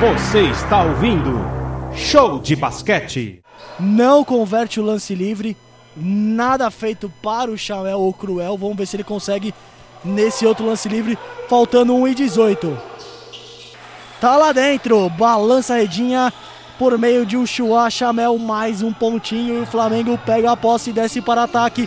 Você está ouvindo Show de Basquete. Não converte o lance livre. Nada feito para o Chamel ou Cruel. Vamos ver se ele consegue nesse outro lance livre. Faltando 1 e 18. Tá lá dentro. Balança a redinha por meio de um Chua Chamel. Mais um pontinho. E o Flamengo pega a posse e desce para ataque.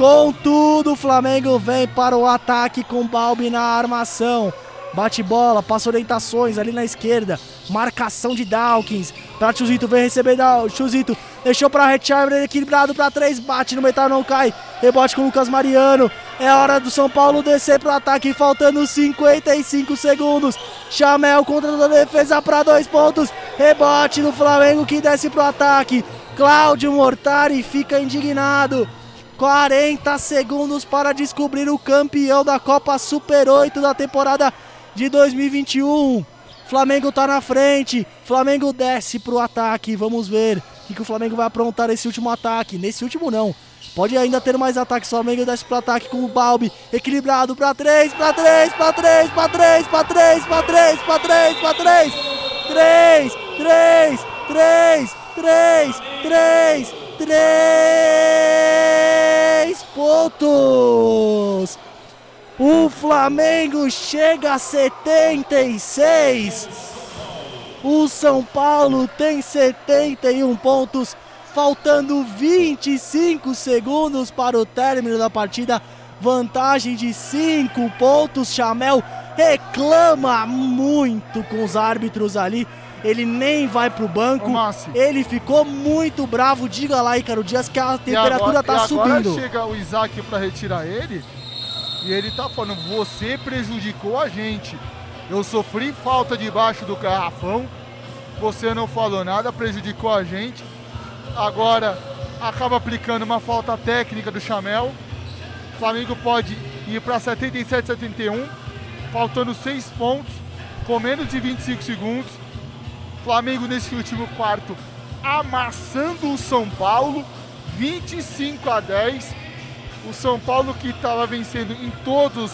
Contudo, o Flamengo vem para o ataque com Balbi na armação. Bate bola, passa orientações ali na esquerda. Marcação de Dawkins. Pra Chuzito, vem receber Chuzito. Deixou pra Recharmer, equilibrado pra três. Bate no metal, não cai. Rebote com o Lucas Mariano. É hora do São Paulo descer pro ataque, faltando 55 segundos. Chamel contra a defesa pra dois pontos. Rebote no Flamengo que desce pro ataque. Cláudio Mortari fica indignado. 40 segundos para descobrir o campeão da Copa Super 8 da temporada de 2021. Flamengo tá na frente. Flamengo desce pro ataque. Vamos ver o que, que o Flamengo vai aprontar nesse último ataque. Nesse último não. Pode ainda ter mais ataques. O Flamengo desce pro ataque com o Balbi. Equilibrado pra 3, pra 3, pra 3, pra 3, pra 3, pra 3, pra 3, pra 3. 3, 3, 3, 3, 3, 3 pontos. O Flamengo chega a 76. O São Paulo tem 71 pontos, faltando 25 segundos para o término da partida. Vantagem de 5 pontos. Chamel reclama muito com os árbitros ali. Ele nem vai pro banco. Ele ficou muito bravo. Diga lá, Ícaro Dias, que a temperatura agora, tá e agora subindo. chega o Isaac para retirar ele. E ele tá falando, você prejudicou a gente. Eu sofri falta debaixo do garrafão. Você não falou nada, prejudicou a gente. Agora acaba aplicando uma falta técnica do Chamel. O Flamengo pode ir para 77 71, faltando 6 pontos, com menos de 25 segundos. Flamengo nesse último quarto amassando o São Paulo, 25 a 10 o São Paulo que estava vencendo em todos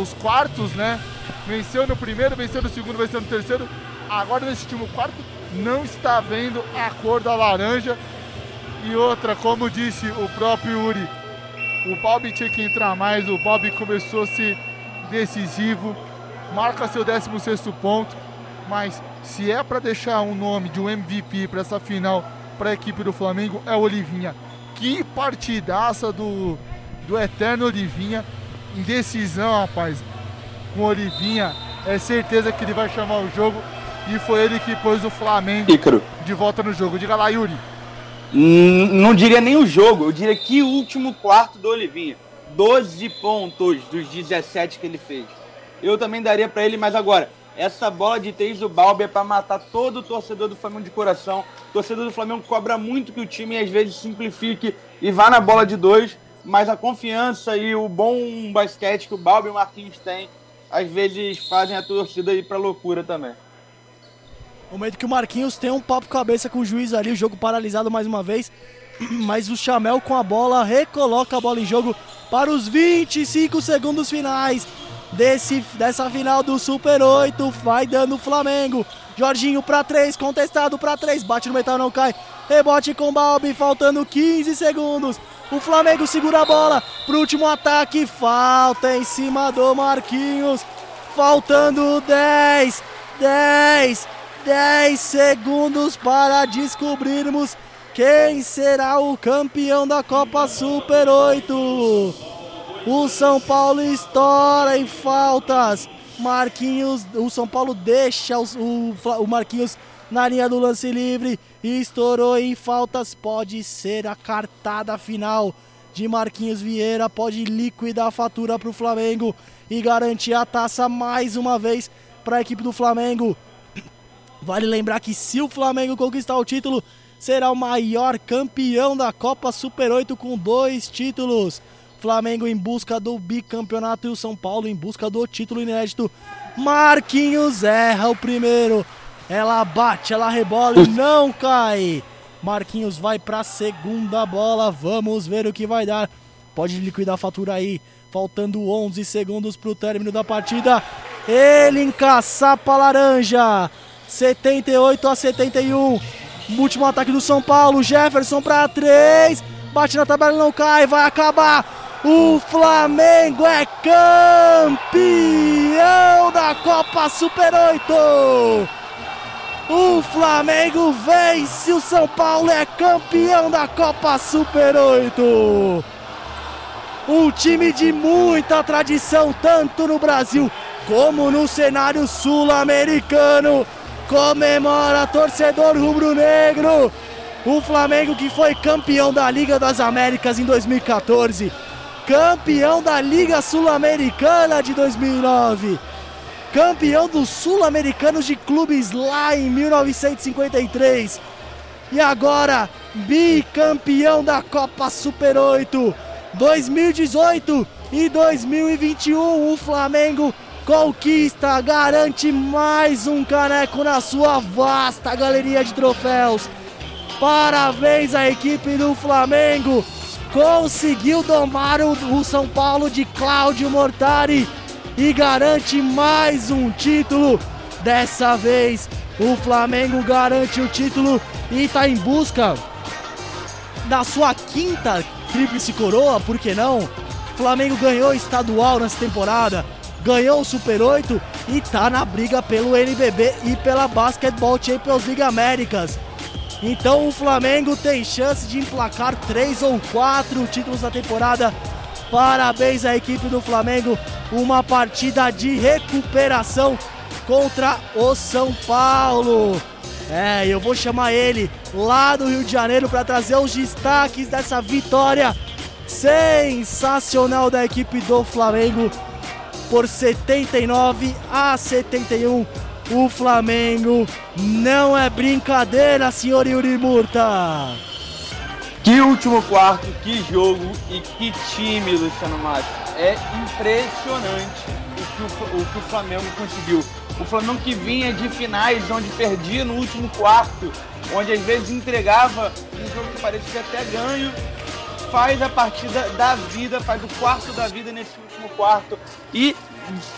os quartos, né? Venceu no primeiro, venceu no segundo, venceu no terceiro. Agora nesse último quarto não está vendo a cor da laranja. E outra, como disse o próprio Uri, o Bob tinha que entrar mais, o Bob começou a ser decisivo, marca seu 16 ponto, mas se é para deixar um nome de um MVP para essa final para a equipe do Flamengo, é o Olivinha que partidaça do, do Eterno Olivinha. Indecisão, rapaz. Com Olivinha, é certeza que ele vai chamar o jogo. E foi ele que pôs o Flamengo Ícaro. de volta no jogo. Diga lá, Yuri. N- Não diria nem o jogo, eu diria que último quarto do Olivinha. 12 pontos dos 17 que ele fez. Eu também daria pra ele, mas agora, essa bola de três do Balbi é pra matar todo o torcedor do Flamengo de coração. O torcedor do Flamengo cobra muito que o time às vezes simplifique e vá na bola de dois, mas a confiança e o bom basquete que o Balbi e o Marquinhos têm, às vezes fazem a torcida ir pra loucura também. Momento que o Marquinhos tem um papo cabeça com o juiz ali, o jogo paralisado mais uma vez. Mas o Chamel com a bola recoloca a bola em jogo para os 25 segundos finais desse, dessa final do Super 8. Vai dando o Flamengo. Jorginho para 3, contestado para 3, bate no metal, não cai. Rebote com Balbi, faltando 15 segundos. O Flamengo segura a bola pro último ataque. Falta em cima do Marquinhos. Faltando 10, 10, 10 segundos para descobrirmos quem será o campeão da Copa Super 8. O São Paulo estoura em faltas. Marquinhos, o São Paulo deixa o, o Marquinhos na linha do lance livre e estourou em faltas. Pode ser a cartada final de Marquinhos Vieira, pode liquidar a fatura para o Flamengo e garantir a taça mais uma vez para a equipe do Flamengo. Vale lembrar que se o Flamengo conquistar o título, será o maior campeão da Copa Super 8 com dois títulos. Flamengo em busca do bicampeonato e o São Paulo em busca do título inédito. Marquinhos erra o primeiro. Ela bate, ela rebola e não cai. Marquinhos vai para a segunda bola. Vamos ver o que vai dar. Pode liquidar a fatura aí faltando 11 segundos para o término da partida. Ele encaçapa a laranja, 78 a 71. Último ataque do São Paulo, Jefferson para 3, bate na tabela, não cai, vai acabar. O Flamengo é campeão da Copa Super 8. O Flamengo vence, o São Paulo é campeão da Copa Super 8. Um time de muita tradição, tanto no Brasil como no cenário sul-americano. Comemora torcedor rubro-negro. O Flamengo que foi campeão da Liga das Américas em 2014, campeão da Liga Sul-Americana de 2009 campeão dos Sul-Americanos de Clubes lá em 1953. E agora, bicampeão da Copa Super 8 2018 e 2021. O Flamengo conquista, garante mais um caneco na sua vasta galeria de troféus. Parabéns à equipe do Flamengo. Conseguiu domar o, o São Paulo de Cláudio Mortari e garante mais um título. Dessa vez, o Flamengo garante o título e está em busca da sua quinta tríplice coroa, por que não? O Flamengo ganhou estadual nessa temporada, ganhou o Super 8 e está na briga pelo NBB e pela Basketball Champions League Américas. Então o Flamengo tem chance de emplacar três ou quatro títulos na temporada. Parabéns à equipe do Flamengo uma partida de recuperação contra o São Paulo. É, eu vou chamar ele lá do Rio de Janeiro para trazer os destaques dessa vitória sensacional da equipe do Flamengo por 79 a 71. O Flamengo não é brincadeira, senhor Yuri Murta. Que último quarto, que jogo e que time, Luciano Matos. É impressionante o que o, o que o, Flamengo conseguiu. O Flamengo que vinha de finais onde perdia no último quarto, onde às vezes entregava um jogo que parecia até ganho, faz a partida da vida, faz o quarto da vida nesse último quarto e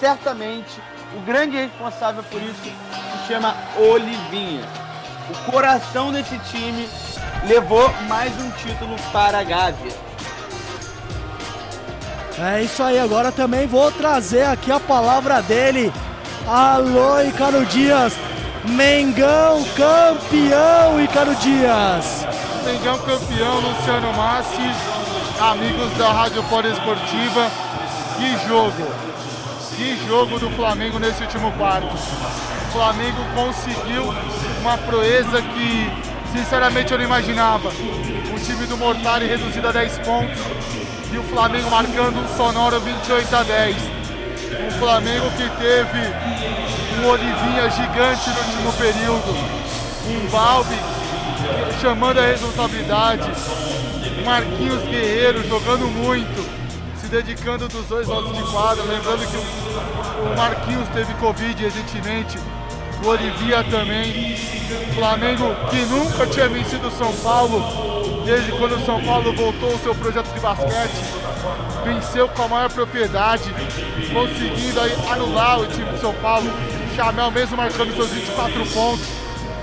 certamente o grande responsável por isso se chama Olivinha. O coração desse time levou mais um título para a Gávea. É isso aí, agora também vou trazer aqui a palavra dele. Alô, Icaro Dias. Mengão campeão, Icaro Dias. Mengão campeão, Luciano Massi. Amigos da Rádio Fora Esportiva. Que jogo. Que jogo do Flamengo nesse último quarto. O Flamengo conseguiu uma proeza que Sinceramente eu não imaginava. O time do Mortari reduzido a 10 pontos e o Flamengo marcando um sonoro 28 a 10. Um Flamengo que teve um Olivinha gigante no último período, um Balbi chamando a responsabilidade, Marquinhos Guerreiro jogando muito, dedicando dos dois lados de quadra. Lembrando que o Marquinhos teve Covid recentemente o Olivia também. Flamengo que nunca tinha vencido o São Paulo, desde quando o São Paulo voltou ao seu projeto de basquete. Venceu com a maior propriedade, conseguindo anular o time de São Paulo. Chamel mesmo marcando seus 24 pontos.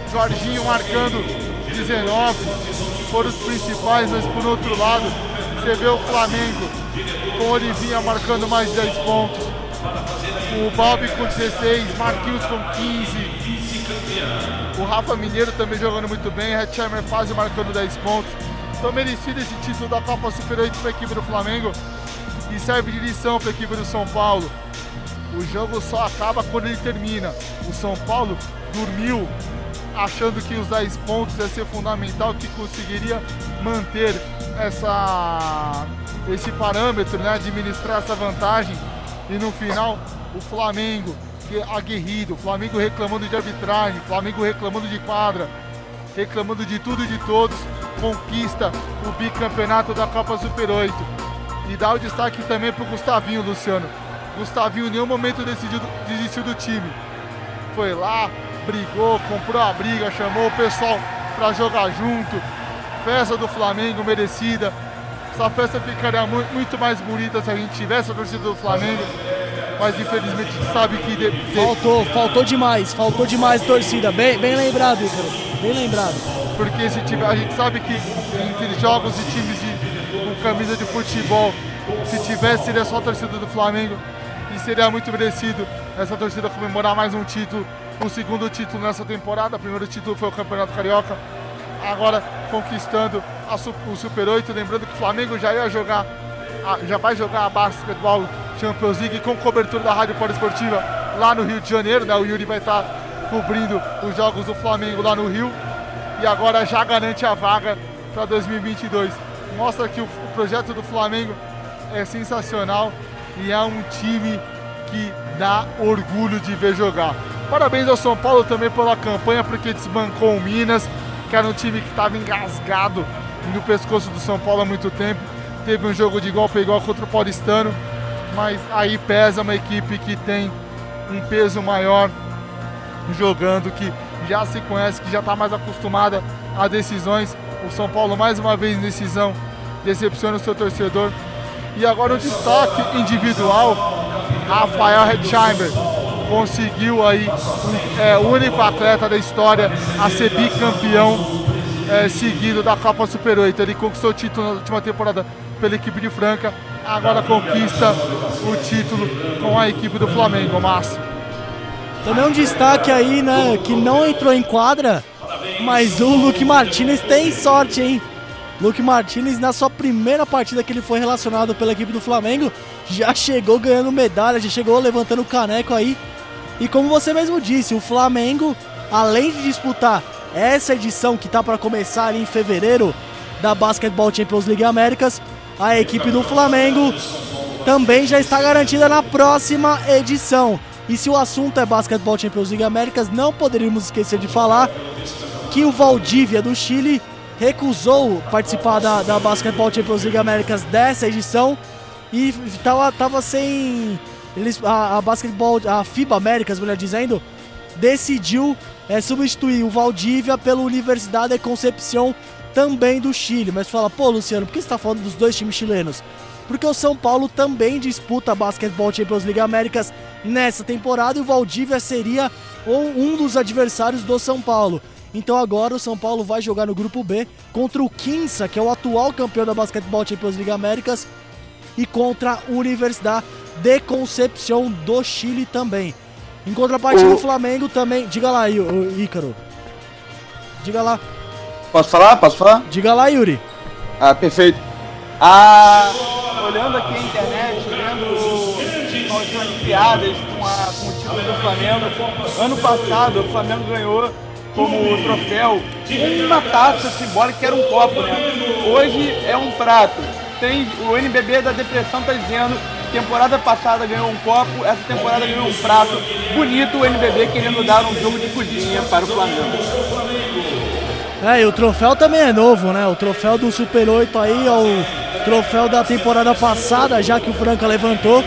Jorginho marcando 19. Foram os principais, mas por outro lado, você vê o Flamengo com o Olivinha marcando mais 10 pontos o Bob com 16, Marquinhos com 15. O Rafa Mineiro também jogando muito bem, Hatchamer Fazio marcando 10 pontos. Então merecido esse título da Copa Super 8 para a equipe do Flamengo e serve de lição para a equipe do São Paulo. O jogo só acaba quando ele termina. O São Paulo dormiu achando que os 10 pontos ia ser fundamental, que conseguiria manter essa, esse parâmetro, né, administrar essa vantagem. E no final o Flamengo que aguerrido, Flamengo reclamando de arbitragem, Flamengo reclamando de quadra, reclamando de tudo e de todos, conquista o bicampeonato da Copa Super 8. E dá o destaque também para o Gustavinho, Luciano. Gustavinho em nenhum momento decidiu, desistiu do time. Foi lá, brigou, comprou a briga, chamou o pessoal para jogar junto. Festa do Flamengo merecida. Essa festa ficaria muito, mais bonita se a gente tivesse a torcida do Flamengo. Mas infelizmente a gente sabe que. De, de... Faltou, faltou demais, faltou demais torcida. Bem, bem lembrado, Ícaro. Bem lembrado. Porque se tiver, a gente sabe que entre jogos e times de, com camisa de futebol, se tivesse, seria só a torcida do Flamengo. E seria muito merecido essa torcida comemorar mais um título, o segundo título nessa temporada. O primeiro título foi o Campeonato Carioca. Agora conquistando a, o Super 8. Lembrando que o Flamengo já ia jogar, já vai jogar a Basketball Champions League com cobertura da Rádio Esportiva lá no Rio de Janeiro. Né? O Yuri vai estar cobrindo os jogos do Flamengo lá no Rio. E agora já garante a vaga para 2022. Mostra que o, o projeto do Flamengo é sensacional e é um time que dá orgulho de ver jogar. Parabéns ao São Paulo também pela campanha, porque desbancou o Minas, que era um time que estava engasgado no pescoço do São Paulo há muito tempo. Teve um jogo de igual para igual contra o Paulistano, mas aí pesa uma equipe que tem um peso maior jogando, que já se conhece, que já está mais acostumada a decisões. O São Paulo mais uma vez em decisão decepciona o seu torcedor. E agora o destaque individual, Rafael Hetzheimer conseguiu aí é, o único atleta da história a ser bicampeão é, seguido da Copa Super 8. Ele conquistou o título na última temporada pela equipe de Franca, agora conquista o título com a equipe do Flamengo, Márcio. Também um destaque aí, né, que não entrou em quadra, mas o Luke Martinez tem sorte, hein? Luke Martinez, na sua primeira partida que ele foi relacionado pela equipe do Flamengo, já chegou ganhando medalha, já chegou levantando o caneco aí. E como você mesmo disse, o Flamengo, além de disputar essa edição que está para começar em fevereiro da Basketball Champions League Américas, a equipe do Flamengo também já está garantida na próxima edição. E se o assunto é Basketball Champions League Américas, não poderíamos esquecer de falar que o Valdívia do Chile recusou participar da, da Basketball Champions League Américas dessa edição e tava, tava sem. Eles, a, a Basketball, a FIBA Américas, melhor dizendo, decidiu é, substituir o Valdívia pela Universidade de Concepción também do Chile. Mas fala, pô, Luciano, por que você está falando dos dois times chilenos? Porque o São Paulo também disputa a Basketball Champions League Américas nessa temporada e o Valdívia seria um dos adversários do São Paulo. Então agora o São Paulo vai jogar no grupo B contra o Quinça, que é o atual campeão da Basketball Champions League Américas, e contra a Universidade de Concepción do Chile também. Em contrapartida, o Flamengo também. Diga lá, Ícaro. Diga lá. Posso falar? Posso falar? Diga lá, Yuri. Ah, perfeito. Ah, olhando aqui a internet, vendo algumas piadas com, a, com o título do Flamengo. Ano passado, o Flamengo ganhou como troféu uma taça simbólica que era um copo, né? Hoje é um prato. Tem, o NBB da depressão tá dizendo temporada passada ganhou um copo, essa temporada ganhou um prato. Bonito o NBB querendo dar um jogo de cozinha para o Flamengo. É, e o troféu também é novo, né? O troféu do Super 8 aí é o troféu da temporada passada, já que o Franca levantou.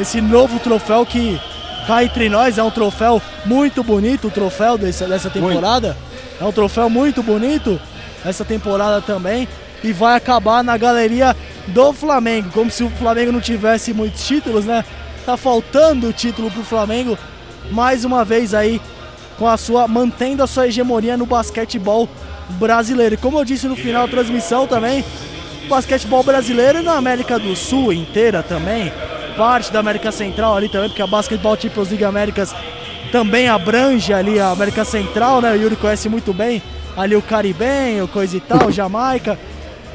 Esse novo troféu que cá entre nós é um troféu muito bonito, o troféu dessa, dessa temporada. Muito. É um troféu muito bonito essa temporada também. E vai acabar na galeria do Flamengo. Como se o Flamengo não tivesse muitos títulos, né? Tá faltando o título pro Flamengo. Mais uma vez aí, com a sua. mantendo a sua hegemonia no basquetebol brasileiro. Como eu disse no final da transmissão também, basquetebol brasileiro e na América do Sul inteira também parte da América Central ali também, porque a Basketball Champions League Américas também abrange ali a América Central, né? O Yuri conhece muito bem ali o Caribenho, coisa e tal, Jamaica.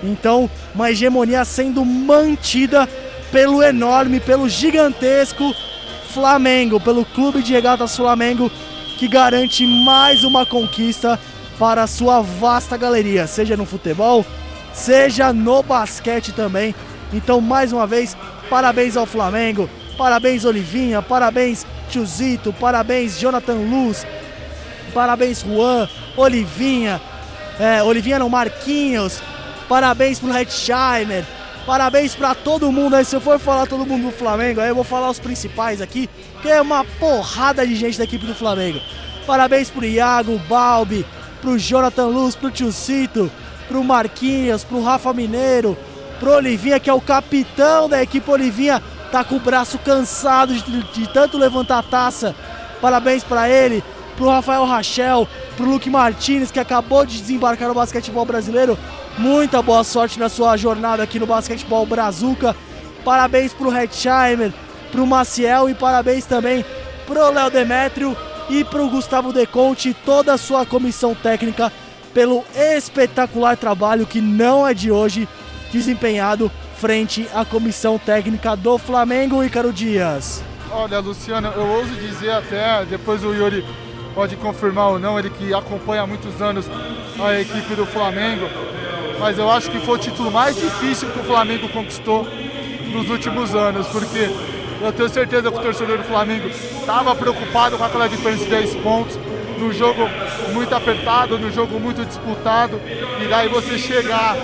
Então, uma hegemonia sendo mantida pelo enorme, pelo gigantesco Flamengo, pelo Clube de Regatas Flamengo, que garante mais uma conquista para a sua vasta galeria, seja no futebol, seja no basquete também. Então, mais uma vez, Parabéns ao Flamengo, parabéns Olivinha, parabéns Tiozito, parabéns Jonathan Luz, parabéns Juan, Olivinha, é, Olivinha não, Marquinhos, parabéns pro Hetzheimer, parabéns para todo mundo aí, se eu for falar todo mundo do Flamengo, aí eu vou falar os principais aqui, que é uma porrada de gente da equipe do Flamengo. Parabéns pro Iago, Balbi, pro Jonathan Luz, pro Tiocito, pro Marquinhos, pro Rafa Mineiro, pro Olivinha, que é o capitão da equipe Olivinha. Tá com o braço cansado de, de tanto levantar a taça. Parabéns para ele, pro Rafael Rachel, pro Luke Martinez, que acabou de desembarcar no basquetebol brasileiro. Muita boa sorte na sua jornada aqui no basquetebol Brazuca. Parabéns pro Hetzheimer, pro Maciel e parabéns também pro Léo Demétrio e pro Gustavo Deconte e toda a sua comissão técnica pelo espetacular trabalho que não é de hoje desempenhado frente à comissão técnica do Flamengo, Ícaro Dias. Olha, Luciano, eu ouso dizer até, depois o Yuri pode confirmar ou não, ele que acompanha há muitos anos a equipe do Flamengo, mas eu acho que foi o título mais difícil que o Flamengo conquistou nos últimos anos, porque eu tenho certeza que o torcedor do Flamengo estava preocupado com aquela diferença de 10 pontos, no jogo muito apertado, no jogo muito disputado, e daí você chegar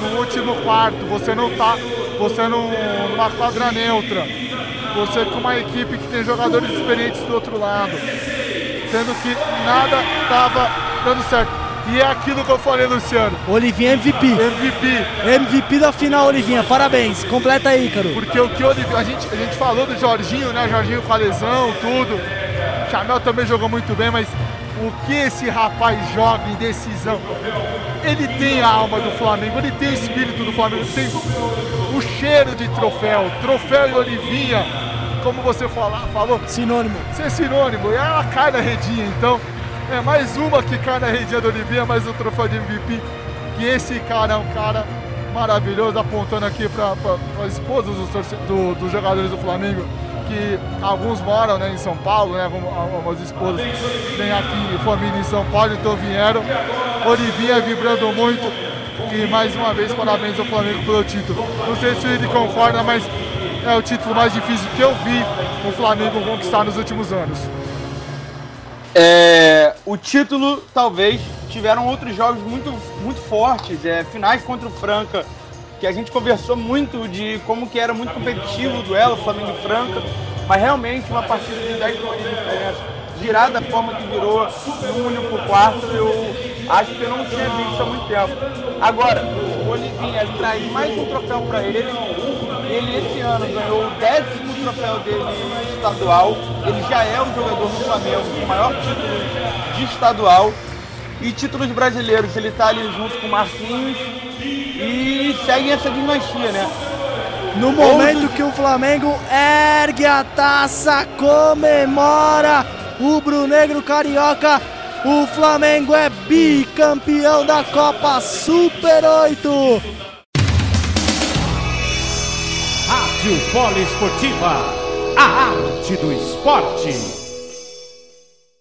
no último quarto, você não tá, você não, numa quadra neutra, você com uma equipe que tem jogadores experientes do outro lado, sendo que nada estava dando certo. E é aquilo que eu falei, Luciano. Olivinha MVP. MVP. MVP da final, Olivinha. Parabéns. Completa aí, Ícaro. Porque o que o Olivinha, a gente, a gente falou do Jorginho, né? Jorginho com a lesão, tudo. Chamel também jogou muito bem, mas o que esse rapaz joga em decisão? Ele tem a alma do Flamengo, ele tem o espírito do Flamengo, tem o cheiro de troféu. Troféu e Olivinha, como você fala, falou. Sinônimo. Isso é sinônimo. E ela cai na redinha, então. É mais uma que cai na redinha do Olivinha, mais o troféu de MVP. Que esse cara é um cara maravilhoso, apontando aqui para as esposas dos, do, dos jogadores do Flamengo, que alguns moram né, em São Paulo, né, algumas esposas têm aqui família em São Paulo, então vieram. Olivinha vibrando muito e mais uma vez parabéns ao Flamengo pelo título. Não sei se ele concorda, mas é o título mais difícil que eu vi o Flamengo conquistar nos últimos anos. É, o título, talvez, tiveram outros jogos muito, muito fortes, é, finais contra o Franca, que a gente conversou muito de como que era muito competitivo o duelo Flamengo e Franca, mas realmente uma partida de 10 pontos de diferença, girar da forma que virou no único quarto, eu acho que eu não tinha visto há muito tempo. Agora, o Olivinha traz mais um troféu para ele, ele esse ano ganhou o décimo troféu dele estadual. Ele já é um jogador do Flamengo com o maior título de estadual. E títulos brasileiros, ele está ali junto com o Marquinhos e segue essa dinastia, né? No momento que o Flamengo ergue a taça, comemora o Brunegro Carioca, o Flamengo é bicampeão da Copa Super 8. Rádio Poliesportiva, a arte do esporte.